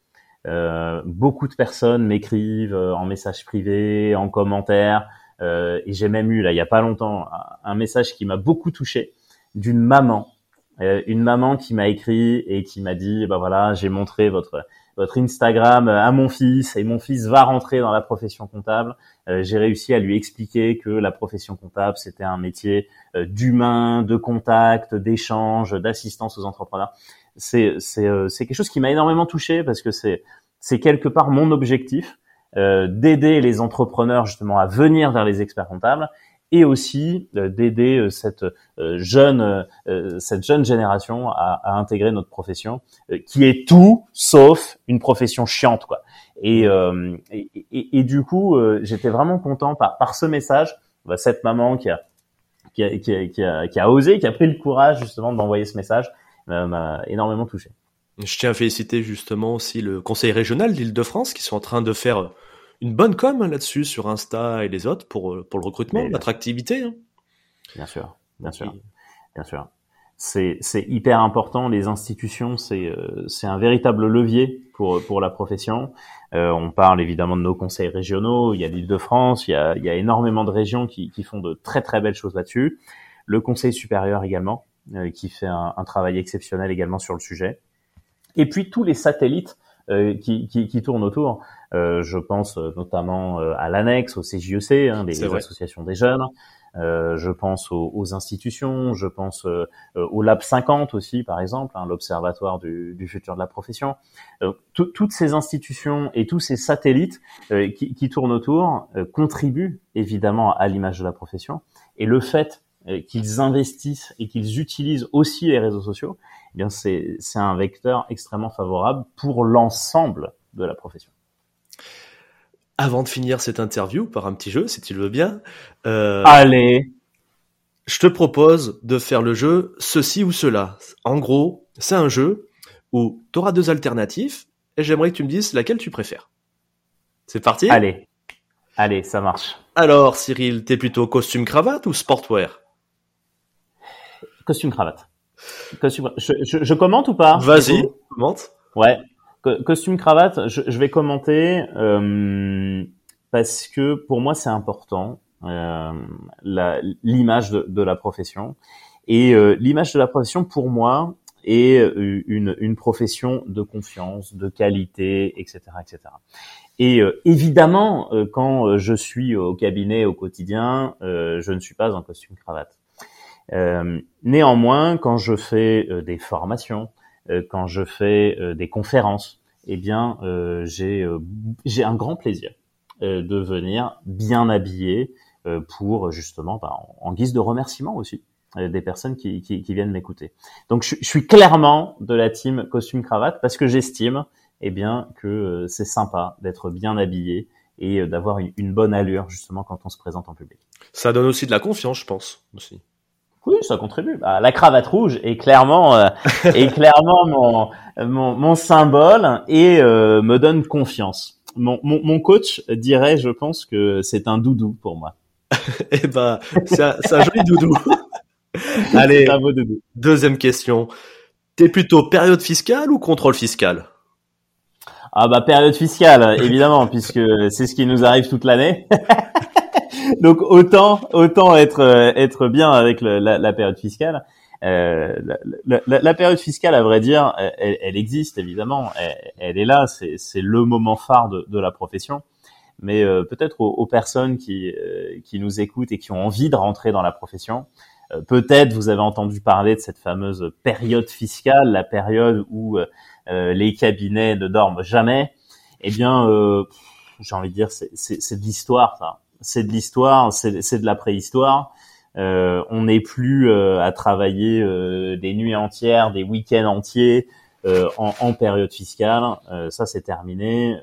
Speaker 3: Euh, beaucoup de personnes m'écrivent euh, en message privé, en commentaire, et j'ai même eu là il y a pas longtemps un message qui m'a beaucoup touché d'une maman une maman qui m'a écrit et qui m'a dit bah voilà j'ai montré votre votre Instagram à mon fils et mon fils va rentrer dans la profession comptable. J'ai réussi à lui expliquer que la profession comptable c'était un métier d'humain, de contact, d'échange, d'assistance aux entrepreneurs. C'est c'est c'est quelque chose qui m'a énormément touché parce que c'est c'est quelque part mon objectif euh, d'aider les entrepreneurs justement à venir vers les experts comptables et aussi euh, d'aider euh, cette jeune cette jeune génération à, à, intégrer notre profession qui est tout sauf une profession chiante quoi. Et, et, et, et du coup j'étais vraiment content par par ce message bah, cette maman qui a qui a, qui a, qui a, qui a osé, qui a pris le courage justement de m'envoyer ce message, m'a énormément touché.
Speaker 2: Je tiens à féliciter justement aussi le conseil régional d'Île-de-France qui sont en train de faire une bonne com là-dessus sur Insta et les autres pour, pour le recrutement, l'attractivité. Hein.
Speaker 3: Bien sûr, bien sûr, bien sûr. C'est, c'est hyper important. Les institutions, c'est, euh, c'est un véritable levier pour, pour la profession. Euh, on parle évidemment de nos conseils régionaux. Il y a l'Île-de-France, il y a, il y a énormément de régions qui, qui font de très très belles choses là-dessus. Le Conseil supérieur également, euh, qui fait un, un travail exceptionnel également sur le sujet et puis tous les satellites euh, qui, qui, qui, tournent autour. Euh, je pense euh, notamment euh, à l'annexe, au CJEC, hein, les, associations des jeunes. Euh, je pense aux, aux, institutions, je pense euh, au Lab 50 aussi, par exemple, hein, l'Observatoire du, du, futur de la profession. toutes ces institutions et tous ces satellites qui, qui, tournent autour contribuent évidemment à l'image de la profession. Et le fait qu'ils investissent et qu'ils utilisent aussi les réseaux sociaux, eh bien c'est un vecteur extrêmement favorable pour l'ensemble de la profession.
Speaker 2: Avant de finir cette interview par un petit jeu, si tu le veux bien.
Speaker 3: Euh, Allez.
Speaker 2: Je te propose de faire le jeu ceci ou cela. En gros, c'est un jeu où tu auras deux alternatives et j'aimerais que tu me dises laquelle tu préfères. C'est parti?
Speaker 3: Allez. Allez, ça marche.
Speaker 2: Alors, Cyril, t'es plutôt costume cravate ou sportwear?
Speaker 3: Costume cravate. Costume... Je, je, je, commente ou pas?
Speaker 2: Vas-y, commente.
Speaker 3: Ouais. costume cravate, je, je vais commenter euh, parce que pour moi c'est important euh, l'image de, de, la profession et euh, l'image de la profession pour moi est une, une profession de confiance, de qualité, etc., etc. Et euh, évidemment, euh, quand je suis au cabinet au quotidien, euh, je ne suis pas en costume cravate. Euh, néanmoins, quand je fais euh, des formations, euh, quand je fais des conférences, eh bien, j'ai j'ai un grand plaisir de venir bien habillé pour justement, bah, en guise de remerciement aussi des personnes qui, qui, qui viennent m'écouter. Donc, je, je, suis clairement de la team costume cravate parce que j'estime, eh bien, que c'est sympa d'être bien habillé et d'avoir une, une, bonne allure justement quand on se présente en public.
Speaker 2: Ça donne aussi de la confiance, je pense aussi.
Speaker 3: Oui, ça contribue. Bah, la cravate rouge est clairement euh, *laughs* est clairement mon, mon, mon symbole et euh, me donne confiance. Mon, mon, mon, coach dirait, je pense que c'est un doudou pour moi. *laughs*
Speaker 2: eh ben, c'est un, un, joli doudou. *laughs* Allez, doudou. deuxième question. T'es plutôt période fiscale ou contrôle fiscal?
Speaker 3: Ah bah période fiscale, évidemment, puisque c'est ce qui nous arrive toute l'année. Donc autant autant être euh, être bien avec le, la, la, période fiscale. Euh, la, la, la, période fiscale, à vrai dire, elle, elle existe évidemment, elle, elle est là, c'est le moment phare de, de la profession. Mais euh, peut-être aux, aux, personnes qui euh, qui nous écoutent et qui ont envie de rentrer dans la profession, euh, peut-être vous avez entendu parler de cette fameuse période fiscale, la période où les cabinets ne dorment jamais. Eh bien, j'ai envie de dire, c'est de l'histoire, ça c'est de l'histoire, c'est de la préhistoire. Euh, on n'est plus euh, à travailler euh, des nuits entières, des week-ends entiers euh, en, en, période fiscale. Euh, ça, c'est terminé.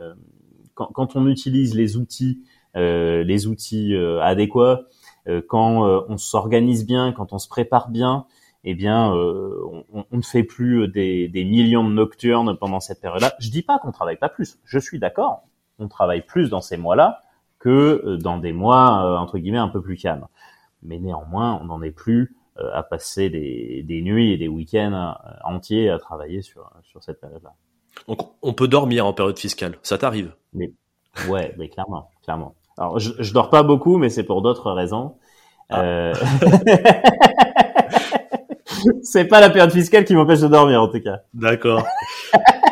Speaker 3: Quand, quand, on utilise les outils, les outils adéquats, quand on s'organise bien, quand on se prépare bien, eh bien, on, on, ne fait plus des, des, millions de nocturnes pendant cette période-là. Je dis pas qu'on travaille pas plus. Je suis d'accord. On travaille plus dans ces mois-là que euh, dans des mois euh, entre guillemets un peu plus calmes. Mais néanmoins, on n'en est plus euh, à passer des, des, nuits et des week-ends entiers à travailler sur, sur cette période-là.
Speaker 2: Donc on peut dormir en période fiscale, ça t'arrive
Speaker 3: mais, Ouais, mais clairement, clairement. Alors je, je dors pas beaucoup, mais c'est pour d'autres raisons. Ah. Euh... *laughs* c'est pas la période fiscale qui m'empêche de dormir en tout cas.
Speaker 2: D'accord.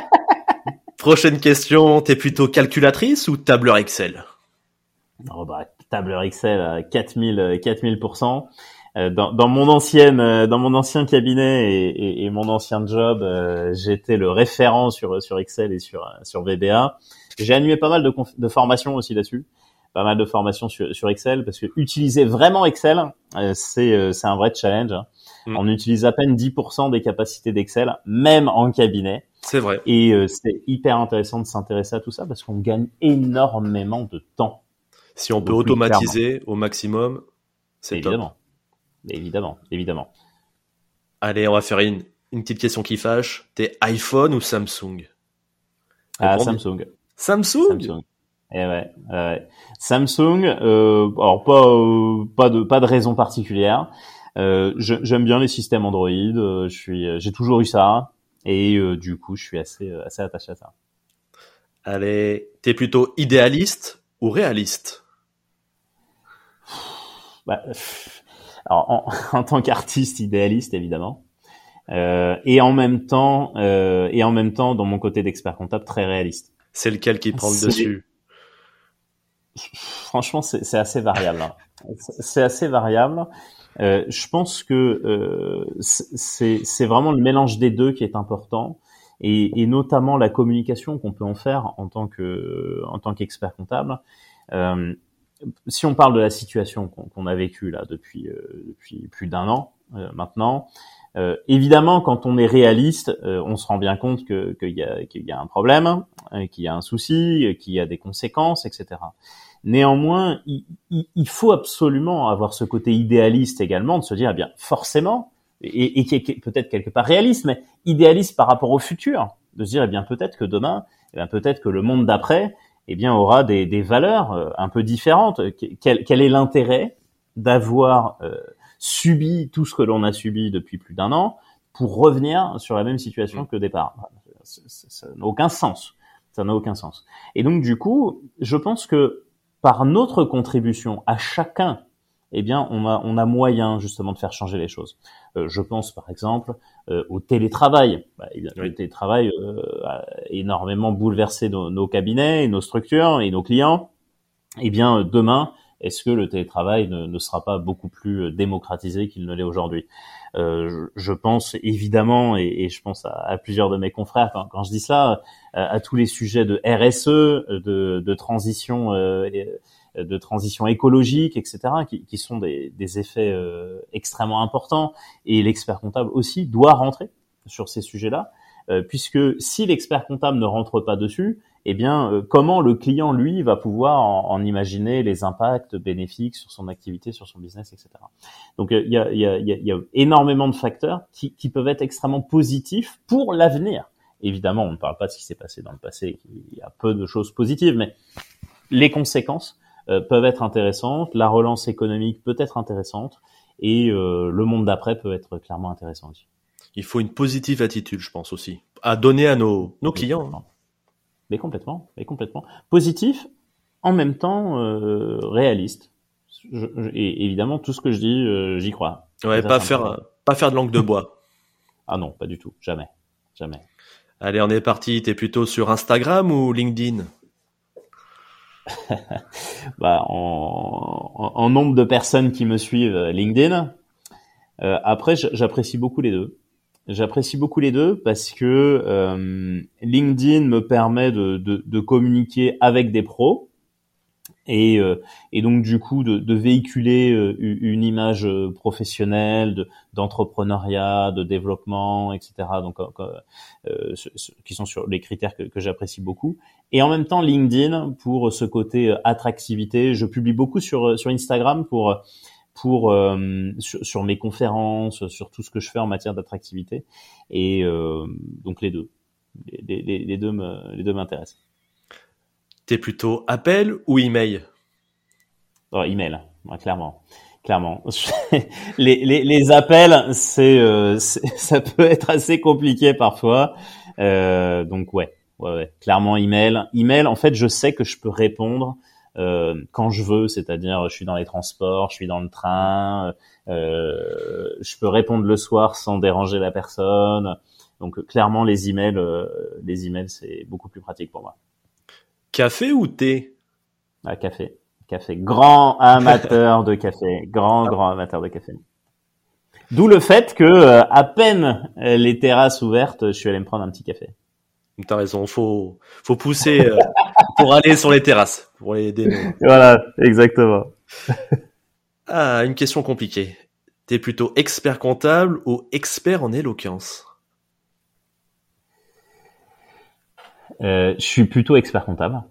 Speaker 2: *laughs* Prochaine question, t'es plutôt calculatrice ou tableur Excel?
Speaker 3: Oh bah, Tableur Excel à 4000, 4000%. Euh, dans, dans, mon ancienne, euh, dans mon ancien cabinet et, et, et mon ancien job, euh, j'étais le référent sur sur Excel et sur sur VBA. J'ai animé pas mal de, de formations aussi là-dessus, pas mal de formations sur, sur Excel parce que utiliser vraiment Excel, c'est c'est un vrai challenge. Hein. Mm. On utilise à peine 10% des capacités d'Excel, même en cabinet.
Speaker 2: C'est vrai.
Speaker 3: Et c'est hyper intéressant de s'intéresser à tout ça parce qu'on gagne énormément de temps.
Speaker 2: Si on peut automatiser au maximum, c'est
Speaker 3: évidemment. Évidemment, évidemment.
Speaker 2: Allez, on va faire une, une petite question qui fâche. T'es iPhone ou Samsung?
Speaker 3: Ah, Samsung.
Speaker 2: Samsung?
Speaker 3: Samsung. Eh ouais. Samsung. Euh, alors pas euh, pas de pas de raison particulière. Euh, J'aime bien les systèmes Android. Je suis j'ai toujours eu ça et du coup je suis assez assez attaché à ça.
Speaker 2: Allez, t'es plutôt idéaliste ou réaliste?
Speaker 3: Bah, alors, en, *laughs* en tant qu'artiste idéaliste, évidemment, euh, et en même temps, euh, et en même temps, dans mon côté d'expert comptable, très réaliste.
Speaker 2: C'est lequel qui prend le dessus?
Speaker 3: Franchement, c'est assez variable. Hein. C'est assez variable. Euh, je pense que euh, c'est vraiment le mélange des deux qui est important, et, et notamment la communication qu'on peut en faire en tant que en tant qu'expert comptable. Euh, si on parle de la situation qu'on a vécue là depuis euh, depuis plus d'un an euh, maintenant, euh, évidemment, quand on est réaliste, on se rend bien compte qu'il y a y a un problème, qu'il y a un souci, qu'il y a des conséquences, etc. Néanmoins, il, il, faut absolument avoir ce côté idéaliste également, de se dire, eh bien, forcément, et, et qui est peut-être quelque part réaliste, mais idéaliste par rapport au futur, de se dire, eh bien, peut-être que demain, eh peut-être que le monde d'après, eh bien, aura des, des valeurs euh, un peu différentes. Quel, quel est l'intérêt d'avoir euh, subi tout ce que l'on a subi depuis plus d'un an pour revenir sur la même situation mm. que départ? Ça n'a aucun sens. Ça n'a aucun sens. Et donc, du coup, je pense que par notre contribution à chacun eh bien, on a, on a moyen justement de faire changer les choses. Euh, je pense par exemple euh, au télétravail. Bah, le télétravail euh, a énormément bouleversé nos, nos, cabinets, nos structures et nos clients. Eh bien, demain, est-ce que le télétravail ne, ne, sera pas beaucoup plus démocratisé qu'il ne l'est aujourd'hui? Je, je, pense évidemment, et, et je pense à, à, plusieurs de mes confrères quand, quand je dis ça, à, à, tous les sujets de RSE, de, de transition de transition écologique, etc., qui, qui sont des, des effets euh, extrêmement importants. Et l'expert comptable aussi doit rentrer sur ces sujets-là, euh, puisque si l'expert comptable ne rentre pas dessus, eh bien, euh, comment le client, lui, va pouvoir en, imaginer les impacts bénéfiques sur son activité, sur son business, etc. Donc, il y a, y, a, y, a, énormément de facteurs qui, qui peuvent être extrêmement positifs pour l'avenir. Évidemment, on ne parle pas de ce qui s'est passé dans le passé, il y a peu de choses positives, mais les conséquences peuvent être intéressantes, la relance économique peut être intéressante et euh, le monde d'après peut être clairement intéressant aussi.
Speaker 2: Il faut une positive attitude, je pense aussi, à donner à nos, nos clients. Hein.
Speaker 3: Mais complètement, mais complètement. Positif, en même temps euh, réaliste. Je, et évidemment, tout ce que je dis, j'y crois.
Speaker 2: Ouais, pas faire, pas faire de langue de bois. *laughs*
Speaker 3: ah non, pas du tout, jamais, jamais.
Speaker 2: Allez, on est parti. T'es plutôt sur Instagram ou LinkedIn? *laughs*
Speaker 3: bah, en, en, nombre de personnes qui me suivent euh, LinkedIn. Euh, après, j'apprécie beaucoup les deux. J'apprécie beaucoup les deux parce que euh, LinkedIn me permet de, de, de, communiquer avec des pros et, euh, et donc du coup de, de véhiculer euh, une image professionnelle d'entrepreneuriat, de, développement, etc. Donc euh, qui sont sur les critères que, que j'apprécie beaucoup. Et en même temps LinkedIn pour ce côté attractivité. Je publie beaucoup sur sur Instagram pour pour sur, sur, mes conférences, sur tout ce que je fais en matière d'attractivité. Et donc les deux, les, les deux me, les deux m'intéressent.
Speaker 2: T'es plutôt appel ou email?
Speaker 3: Oh, Email, clairement. Clairement. *laughs* les, les, les, appels, c'est, euh, *laughs* ça peut être assez compliqué parfois. Euh, donc ouais, ouais, ouais, clairement email. Email, en fait, je sais que je peux répondre euh, quand je veux, c'est-à-dire je suis dans les transports, je suis dans le train, euh, je peux répondre le soir sans déranger la personne. Donc clairement les emails, les emails c'est beaucoup plus pratique pour moi.
Speaker 2: Café ou thé?
Speaker 3: Ah, Café, café. Grand amateur de café, grand grand amateur de café. D'où le fait que à peine les terrasses ouvertes, je suis allé me prendre un petit café.
Speaker 2: T'as raison, faut faut pousser *laughs* pour aller sur les terrasses, pour les
Speaker 3: Voilà, exactement.
Speaker 2: ah, une question compliquée. T'es plutôt expert comptable ou expert en éloquence?
Speaker 3: Je suis plutôt expert comptable.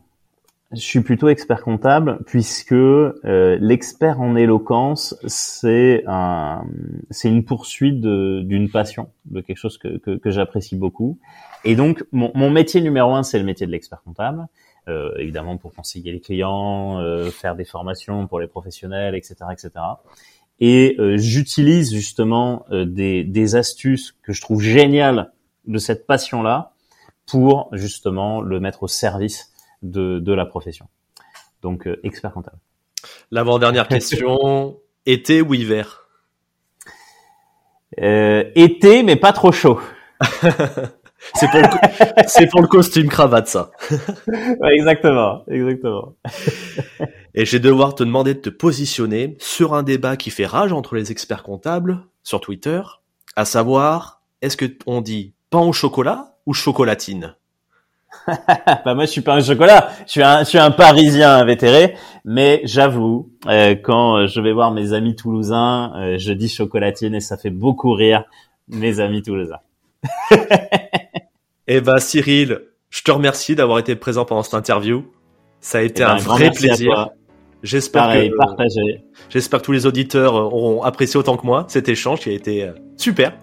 Speaker 3: Je suis plutôt expert comptable puisque euh, l'expert en éloquence c'est un c'est une poursuite d'une passion, de quelque chose que, que, que j'apprécie beaucoup. Et donc mon, mon métier numéro un c'est le métier de l'expert comptable. Euh, évidemment pour conseiller les clients, euh, faire des formations pour les professionnels, etc., etc. Et euh, j'utilise justement des, des astuces que je trouve géniales de cette passion-là pour justement le mettre au service de, de la profession. Donc expert comptable.
Speaker 2: L'avant-dernière *laughs* question, été ou hiver?
Speaker 3: Euh, Été, mais pas trop chaud. *laughs*
Speaker 2: C'est pour, le, *laughs* c'est pour le costume cravate, ça.
Speaker 3: exactement, exactement.
Speaker 2: Et je vais devoir te demander de te positionner sur un débat qui fait rage entre les experts comptables sur Twitter, à savoir, est-ce que on dit pain au chocolat ou chocolatine *laughs*
Speaker 3: bah moi je suis pas un chocolat, je suis un, je suis un Parisien invétéré, mais j'avoue euh, quand je vais voir mes amis toulousains, euh, je dis chocolatine et ça fait beaucoup rire mes amis toulousains.
Speaker 2: Eh ben Cyril, je te remercie d'avoir été présent pendant cette interview. Ça a été eh ben, un vrai plaisir. J'espère que j'espère que tous les auditeurs auront apprécié autant que moi cet échange qui a été euh, super.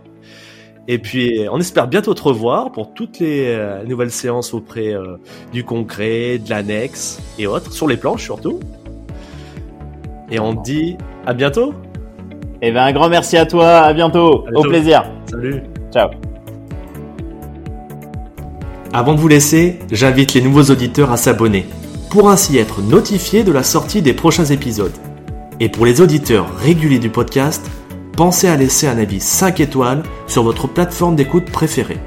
Speaker 2: Et puis on espère bientôt te revoir pour toutes les euh, nouvelles séances auprès euh, du concret, de l'annexe et autres, sur les planches surtout. Et on te dit à bientôt.
Speaker 3: Eh ben un grand merci à toi, à bientôt. Au plaisir.
Speaker 2: Salut.
Speaker 3: Ciao.
Speaker 2: Avant de vous laisser, j'invite les nouveaux auditeurs à s'abonner pour ainsi être notifiés de la sortie des prochains épisodes. Et pour les auditeurs réguliers du podcast, pensez à laisser un avis 5 étoiles sur votre plateforme d'écoute préférée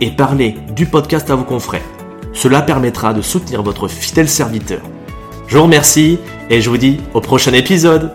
Speaker 2: et parlez du podcast à vos confrères. Cela permettra de soutenir votre fidèle serviteur. Je vous remercie et je vous dis au prochain épisode.